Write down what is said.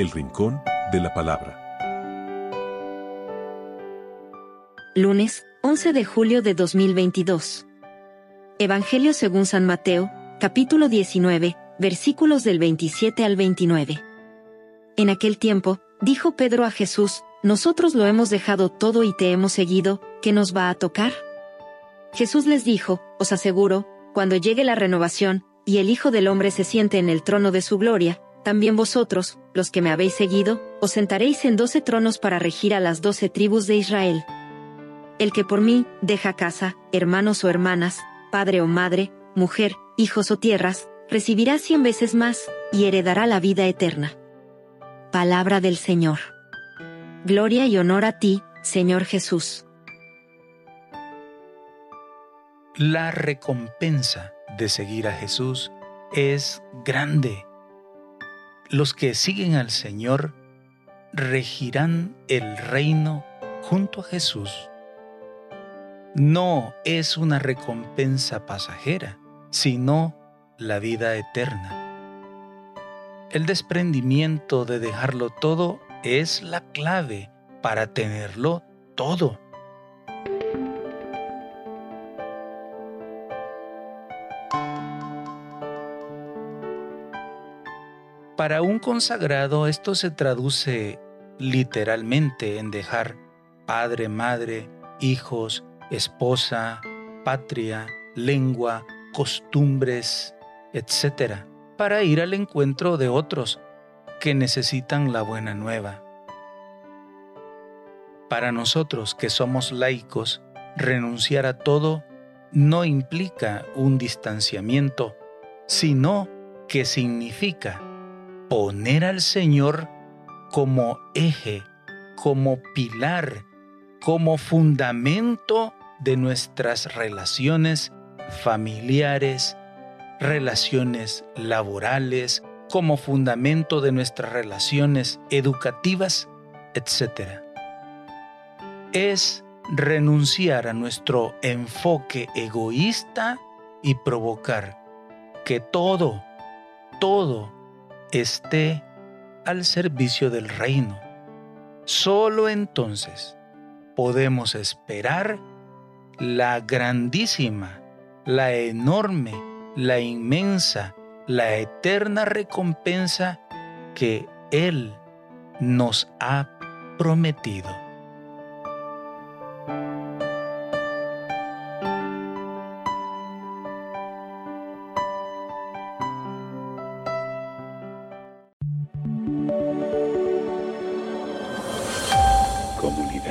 El Rincón de la Palabra. Lunes, 11 de julio de 2022. Evangelio según San Mateo, capítulo 19, versículos del 27 al 29. En aquel tiempo, dijo Pedro a Jesús, Nosotros lo hemos dejado todo y te hemos seguido, ¿qué nos va a tocar? Jesús les dijo, Os aseguro, cuando llegue la renovación, y el Hijo del Hombre se siente en el trono de su gloria, también vosotros, los que me habéis seguido, os sentaréis en doce tronos para regir a las doce tribus de Israel. El que por mí deja casa, hermanos o hermanas, padre o madre, mujer, hijos o tierras, recibirá cien veces más, y heredará la vida eterna. Palabra del Señor. Gloria y honor a ti, Señor Jesús. La recompensa de seguir a Jesús es grande. Los que siguen al Señor regirán el reino junto a Jesús. No es una recompensa pasajera, sino la vida eterna. El desprendimiento de dejarlo todo es la clave para tenerlo todo. Para un consagrado esto se traduce literalmente en dejar padre, madre, hijos, esposa, patria, lengua, costumbres, etc., para ir al encuentro de otros que necesitan la buena nueva. Para nosotros que somos laicos, renunciar a todo no implica un distanciamiento, sino que significa poner al Señor como eje, como pilar, como fundamento de nuestras relaciones familiares, relaciones laborales, como fundamento de nuestras relaciones educativas, etc. Es renunciar a nuestro enfoque egoísta y provocar que todo, todo esté al servicio del reino. Solo entonces podemos esperar la grandísima, la enorme, la inmensa, la eterna recompensa que Él nos ha prometido.